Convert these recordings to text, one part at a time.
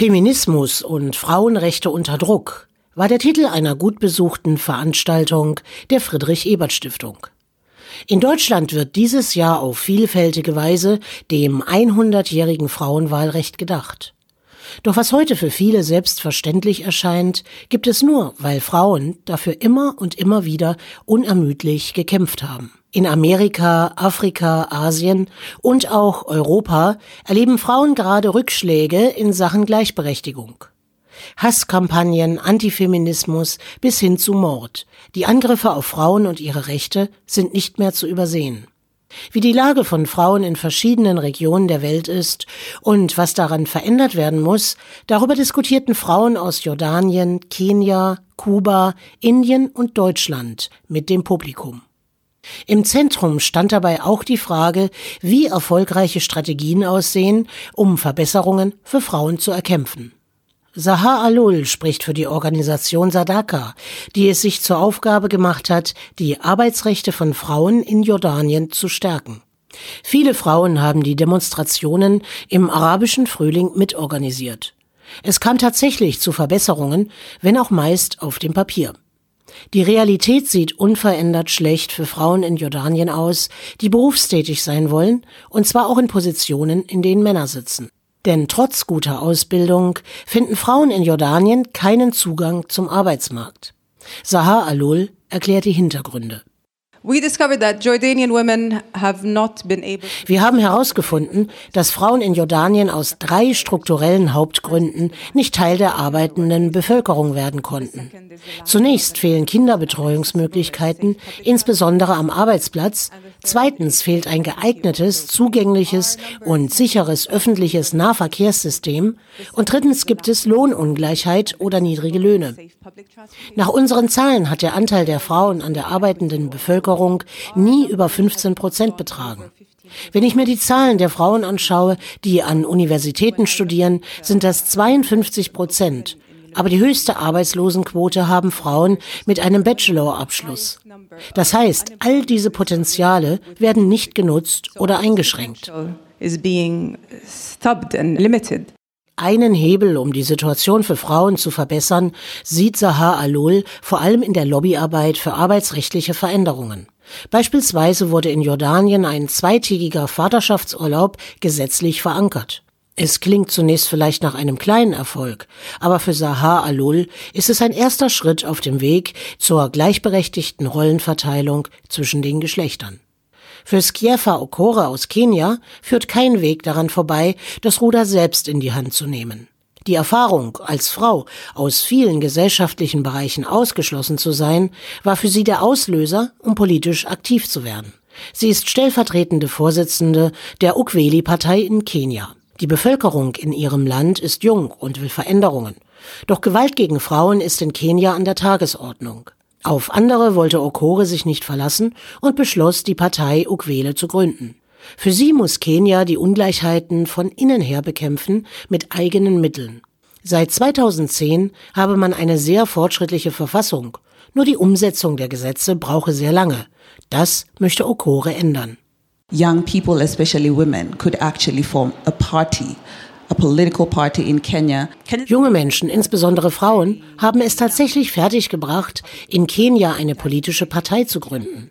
Feminismus und Frauenrechte unter Druck war der Titel einer gut besuchten Veranstaltung der Friedrich Ebert Stiftung. In Deutschland wird dieses Jahr auf vielfältige Weise dem 100-jährigen Frauenwahlrecht gedacht. Doch was heute für viele selbstverständlich erscheint, gibt es nur, weil Frauen dafür immer und immer wieder unermüdlich gekämpft haben. In Amerika, Afrika, Asien und auch Europa erleben Frauen gerade Rückschläge in Sachen Gleichberechtigung. Hasskampagnen, Antifeminismus bis hin zu Mord. Die Angriffe auf Frauen und ihre Rechte sind nicht mehr zu übersehen. Wie die Lage von Frauen in verschiedenen Regionen der Welt ist und was daran verändert werden muss, darüber diskutierten Frauen aus Jordanien, Kenia, Kuba, Indien und Deutschland mit dem Publikum. Im Zentrum stand dabei auch die Frage, wie erfolgreiche Strategien aussehen, um Verbesserungen für Frauen zu erkämpfen. Sahar Alul spricht für die Organisation Sadaka, die es sich zur Aufgabe gemacht hat, die Arbeitsrechte von Frauen in Jordanien zu stärken. Viele Frauen haben die Demonstrationen im arabischen Frühling mitorganisiert. Es kam tatsächlich zu Verbesserungen, wenn auch meist auf dem Papier. Die Realität sieht unverändert schlecht für Frauen in Jordanien aus, die berufstätig sein wollen, und zwar auch in Positionen, in denen Männer sitzen. Denn trotz guter Ausbildung finden Frauen in Jordanien keinen Zugang zum Arbeitsmarkt. Sahar Alul erklärt die Hintergründe. Wir haben herausgefunden, dass Frauen in Jordanien aus drei strukturellen Hauptgründen nicht Teil der arbeitenden Bevölkerung werden konnten. Zunächst fehlen Kinderbetreuungsmöglichkeiten, insbesondere am Arbeitsplatz. Zweitens fehlt ein geeignetes, zugängliches und sicheres öffentliches Nahverkehrssystem. Und drittens gibt es Lohnungleichheit oder niedrige Löhne. Nach unseren Zahlen hat der Anteil der Frauen an der arbeitenden Bevölkerung nie über 15 Prozent betragen. Wenn ich mir die Zahlen der Frauen anschaue, die an Universitäten studieren, sind das 52 Prozent. Aber die höchste Arbeitslosenquote haben Frauen mit einem Bachelorabschluss. Das heißt, all diese Potenziale werden nicht genutzt oder eingeschränkt. Einen Hebel, um die Situation für Frauen zu verbessern, sieht Sahar Alul vor allem in der Lobbyarbeit für arbeitsrechtliche Veränderungen. Beispielsweise wurde in Jordanien ein zweitägiger Vaterschaftsurlaub gesetzlich verankert. Es klingt zunächst vielleicht nach einem kleinen Erfolg, aber für Sahar Alul ist es ein erster Schritt auf dem Weg zur gleichberechtigten Rollenverteilung zwischen den Geschlechtern. Für Skiefa Okora aus Kenia führt kein Weg daran vorbei, das Ruder selbst in die Hand zu nehmen. Die Erfahrung, als Frau aus vielen gesellschaftlichen Bereichen ausgeschlossen zu sein, war für sie der Auslöser, um politisch aktiv zu werden. Sie ist stellvertretende Vorsitzende der Ukweli-Partei in Kenia. Die Bevölkerung in ihrem Land ist jung und will Veränderungen. Doch Gewalt gegen Frauen ist in Kenia an der Tagesordnung. Auf andere wollte Okore sich nicht verlassen und beschloss, die Partei Ukwele zu gründen. Für sie muss Kenia die Ungleichheiten von innen her bekämpfen mit eigenen Mitteln. Seit 2010 habe man eine sehr fortschrittliche Verfassung, nur die Umsetzung der Gesetze brauche sehr lange. Das möchte Okore ändern. Young people, especially women, could actually form a party Junge Menschen, insbesondere Frauen, haben es tatsächlich fertiggebracht, in Kenia eine politische Partei zu gründen.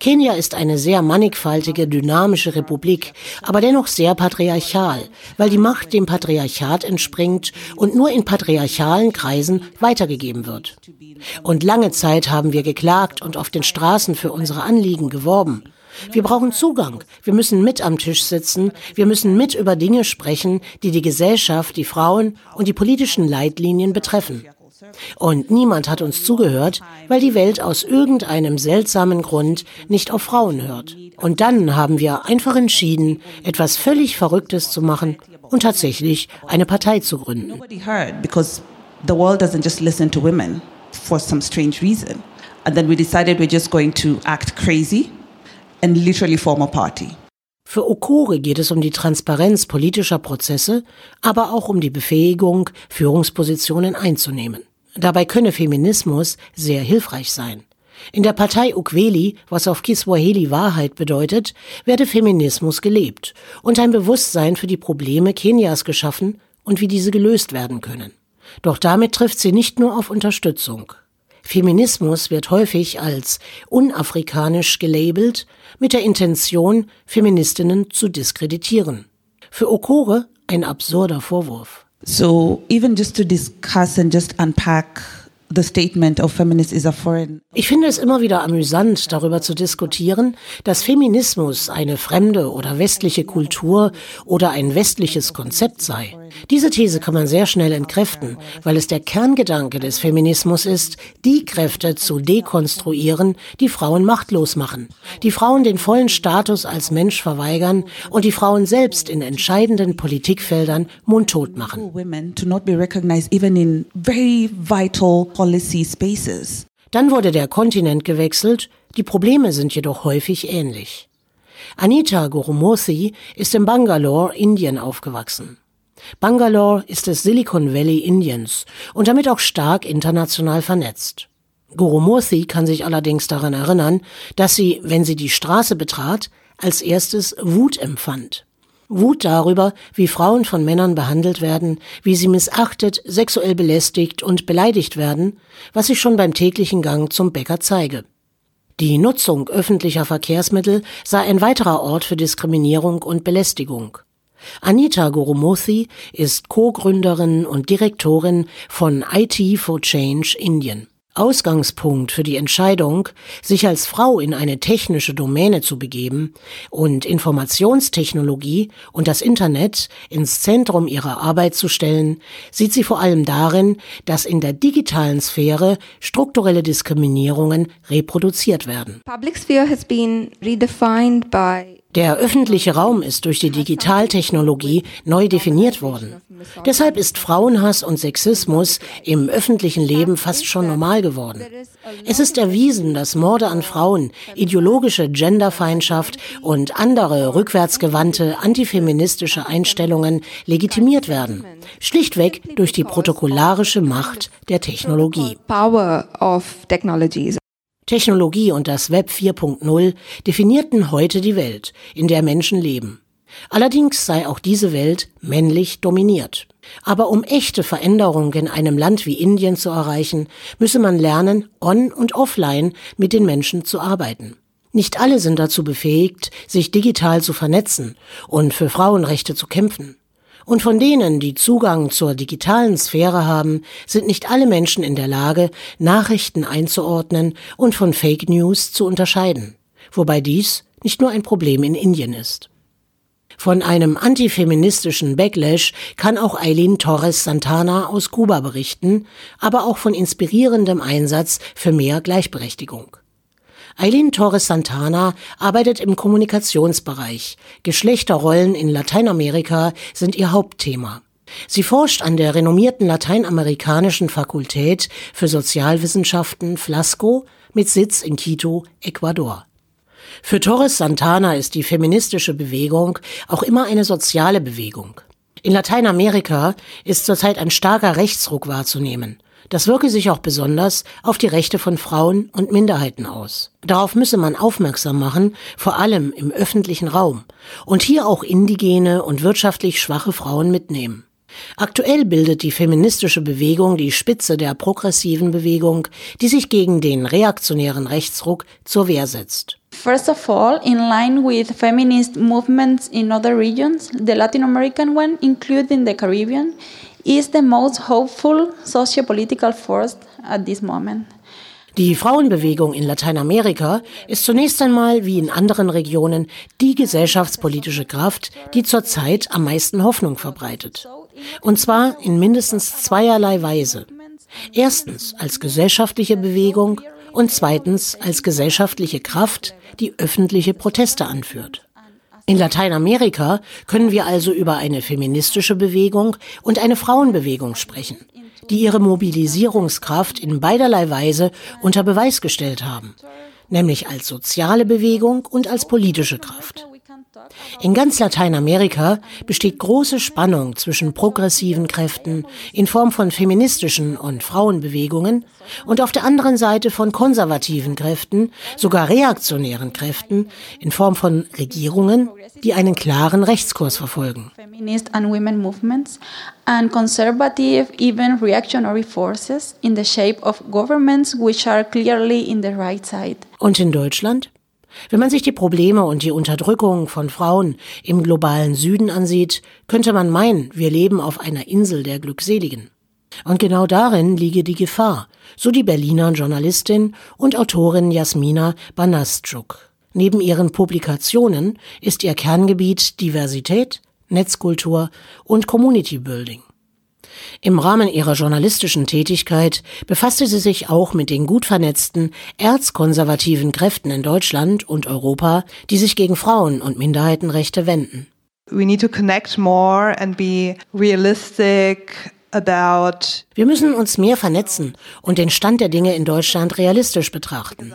Kenia ist eine sehr mannigfaltige, dynamische Republik, aber dennoch sehr patriarchal, weil die Macht dem Patriarchat entspringt und nur in patriarchalen Kreisen weitergegeben wird. Und lange Zeit haben wir geklagt und auf den Straßen für unsere Anliegen geworben. Wir brauchen Zugang. Wir müssen mit am Tisch sitzen. Wir müssen mit über Dinge sprechen, die die Gesellschaft, die Frauen und die politischen Leitlinien betreffen. Und niemand hat uns zugehört, weil die Welt aus irgendeinem seltsamen Grund nicht auf Frauen hört. Und dann haben wir einfach entschieden, etwas völlig Verrücktes zu machen und tatsächlich eine Partei zu gründen. The world doesn't just listen to women for some strange reason. And then we decided we're just going to act crazy and literally form a party. Für Okore geht es um die Transparenz politischer Prozesse, aber auch um die Befähigung, Führungspositionen einzunehmen. Dabei könne Feminismus sehr hilfreich sein. In der Partei Ukweli, was auf Kiswahili Wahrheit bedeutet, werde Feminismus gelebt und ein Bewusstsein für die Probleme Kenias geschaffen und wie diese gelöst werden können. Doch damit trifft sie nicht nur auf Unterstützung. Feminismus wird häufig als unafrikanisch gelabelt, mit der Intention, Feministinnen zu diskreditieren. Für Okore ein absurder Vorwurf. So even just to discuss and just unpack the statement of feminist is a foreign. Ich finde es immer wieder amüsant, darüber zu diskutieren, dass Feminismus eine fremde oder westliche Kultur oder ein westliches Konzept sei. Diese These kann man sehr schnell entkräften, weil es der Kerngedanke des Feminismus ist, die Kräfte zu dekonstruieren, die Frauen machtlos machen, die Frauen den vollen Status als Mensch verweigern und die Frauen selbst in entscheidenden Politikfeldern mundtot machen. Dann wurde der Kontinent gewechselt, die Probleme sind jedoch häufig ähnlich. Anita Gurumurthy ist in Bangalore, Indien aufgewachsen. Bangalore ist das Silicon Valley Indiens und damit auch stark international vernetzt. Gurumurthy kann sich allerdings daran erinnern, dass sie, wenn sie die Straße betrat, als erstes Wut empfand. Wut darüber, wie Frauen von Männern behandelt werden, wie sie missachtet, sexuell belästigt und beleidigt werden, was sich schon beim täglichen Gang zum Bäcker zeige. Die Nutzung öffentlicher Verkehrsmittel sei ein weiterer Ort für Diskriminierung und Belästigung. Anita Gurumurthy ist Co-Gründerin und Direktorin von IT for Change Indien. Ausgangspunkt für die Entscheidung, sich als Frau in eine technische Domäne zu begeben und Informationstechnologie und das Internet ins Zentrum ihrer Arbeit zu stellen, sieht sie vor allem darin, dass in der digitalen Sphäre strukturelle Diskriminierungen reproduziert werden. Public sphere has been redefined by der öffentliche Raum ist durch die Digitaltechnologie neu definiert worden. Deshalb ist Frauenhass und Sexismus im öffentlichen Leben fast schon normal geworden. Es ist erwiesen, dass Morde an Frauen, ideologische Genderfeindschaft und andere rückwärtsgewandte antifeministische Einstellungen legitimiert werden, schlichtweg durch die protokollarische Macht der Technologie. Technologie und das Web 4.0 definierten heute die Welt, in der Menschen leben. Allerdings sei auch diese Welt männlich dominiert. Aber um echte Veränderungen in einem Land wie Indien zu erreichen, müsse man lernen, on und offline mit den Menschen zu arbeiten. Nicht alle sind dazu befähigt, sich digital zu vernetzen und für Frauenrechte zu kämpfen. Und von denen, die Zugang zur digitalen Sphäre haben, sind nicht alle Menschen in der Lage, Nachrichten einzuordnen und von Fake News zu unterscheiden. Wobei dies nicht nur ein Problem in Indien ist. Von einem antifeministischen Backlash kann auch Eileen Torres Santana aus Kuba berichten, aber auch von inspirierendem Einsatz für mehr Gleichberechtigung. Eileen Torres Santana arbeitet im Kommunikationsbereich. Geschlechterrollen in Lateinamerika sind ihr Hauptthema. Sie forscht an der renommierten lateinamerikanischen Fakultät für Sozialwissenschaften Flasco mit Sitz in Quito, Ecuador. Für Torres Santana ist die feministische Bewegung auch immer eine soziale Bewegung. In Lateinamerika ist zurzeit ein starker Rechtsruck wahrzunehmen. Das wirke sich auch besonders auf die Rechte von Frauen und Minderheiten aus. Darauf müsse man aufmerksam machen, vor allem im öffentlichen Raum, und hier auch indigene und wirtschaftlich schwache Frauen mitnehmen. Aktuell bildet die feministische Bewegung die Spitze der progressiven Bewegung, die sich gegen den reaktionären Rechtsruck zur Wehr setzt. First of all, in line with feminist movements in other regions, the Latin American one, including the Caribbean, is the most hopeful socio-political force at this moment. Die Frauenbewegung in Lateinamerika ist zunächst einmal wie in anderen Regionen die gesellschaftspolitische Kraft, die zurzeit am meisten Hoffnung verbreitet. Und zwar in mindestens zweierlei Weise. Erstens als gesellschaftliche Bewegung und zweitens als gesellschaftliche Kraft, die öffentliche Proteste anführt. In Lateinamerika können wir also über eine feministische Bewegung und eine Frauenbewegung sprechen, die ihre Mobilisierungskraft in beiderlei Weise unter Beweis gestellt haben, nämlich als soziale Bewegung und als politische Kraft. In ganz Lateinamerika besteht große Spannung zwischen progressiven Kräften in Form von feministischen und Frauenbewegungen und auf der anderen Seite von konservativen Kräften, sogar reaktionären Kräften in Form von Regierungen, die einen klaren Rechtskurs verfolgen. Feminist and women movements and conservative, even reactionary forces in the shape of governments which are clearly in the right side. Und in Deutschland? Wenn man sich die Probleme und die Unterdrückung von Frauen im globalen Süden ansieht, könnte man meinen, wir leben auf einer Insel der Glückseligen. Und genau darin liege die Gefahr, so die Berliner Journalistin und Autorin Jasmina Banastschuk. Neben ihren Publikationen ist ihr Kerngebiet Diversität, Netzkultur und Community Building. Im Rahmen ihrer journalistischen Tätigkeit befasste sie sich auch mit den gut vernetzten erzkonservativen Kräften in Deutschland und Europa, die sich gegen Frauen- und Minderheitenrechte wenden. We need to connect more and be realistic about Wir müssen uns mehr vernetzen und den Stand der Dinge in Deutschland realistisch betrachten.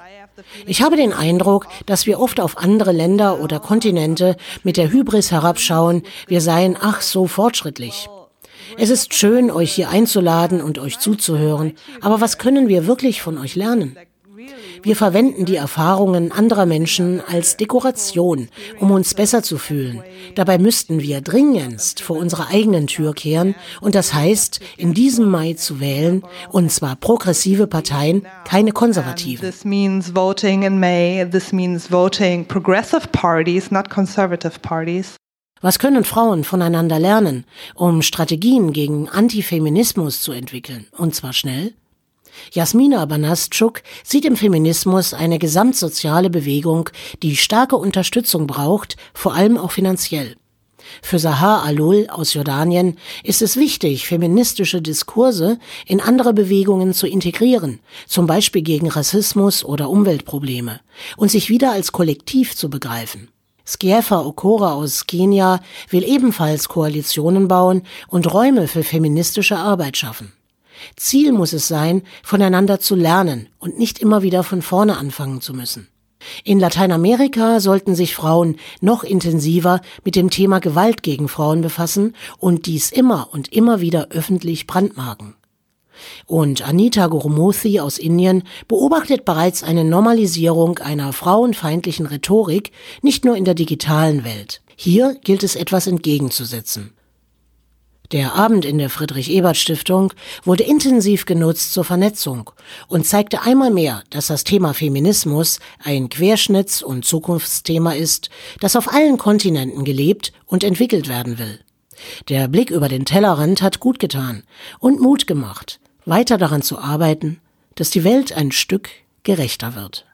Ich habe den Eindruck, dass wir oft auf andere Länder oder Kontinente mit der Hybris herabschauen, wir seien ach so fortschrittlich. Es ist schön, euch hier einzuladen und euch zuzuhören, aber was können wir wirklich von euch lernen? Wir verwenden die Erfahrungen anderer Menschen als Dekoration, um uns besser zu fühlen. Dabei müssten wir dringendst vor unserer eigenen Tür kehren und das heißt, in diesem Mai zu wählen, und zwar progressive Parteien, keine konservativen. This means voting in May. This means voting progressive parties, not conservative parties. Was können Frauen voneinander lernen, um Strategien gegen Antifeminismus zu entwickeln, und zwar schnell? Jasmina Banastschuk sieht im Feminismus eine gesamtsoziale Bewegung, die starke Unterstützung braucht, vor allem auch finanziell. Für Sahar Alul aus Jordanien ist es wichtig, feministische Diskurse in andere Bewegungen zu integrieren, zum Beispiel gegen Rassismus oder Umweltprobleme, und sich wieder als Kollektiv zu begreifen. Skiefa Okora aus Kenia will ebenfalls Koalitionen bauen und Räume für feministische Arbeit schaffen. Ziel muss es sein, voneinander zu lernen und nicht immer wieder von vorne anfangen zu müssen. In Lateinamerika sollten sich Frauen noch intensiver mit dem Thema Gewalt gegen Frauen befassen und dies immer und immer wieder öffentlich brandmarken. Und Anita Gurumurthy aus Indien beobachtet bereits eine Normalisierung einer frauenfeindlichen Rhetorik nicht nur in der digitalen Welt. Hier gilt es etwas entgegenzusetzen. Der Abend in der Friedrich-Ebert-Stiftung wurde intensiv genutzt zur Vernetzung und zeigte einmal mehr, dass das Thema Feminismus ein Querschnitts- und Zukunftsthema ist, das auf allen Kontinenten gelebt und entwickelt werden will. Der Blick über den Tellerrand hat gut getan und Mut gemacht, weiter daran zu arbeiten, dass die Welt ein Stück gerechter wird.